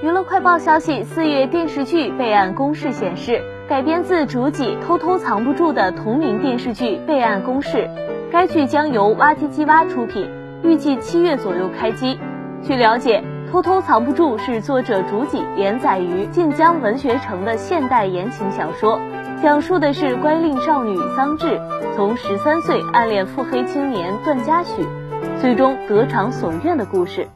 娱乐快报消息，四月电视剧备案公示显示，改编自主己偷偷藏不住的同名电视剧备案公示，该剧将由哇唧唧哇出品，预计七月左右开机。据了解，偷偷藏不住是作者竹己连载于晋江文学城的现代言情小说，讲述的是乖戾少女桑稚从十三岁暗恋腹黑青年段嘉许，最终得偿所愿的故事。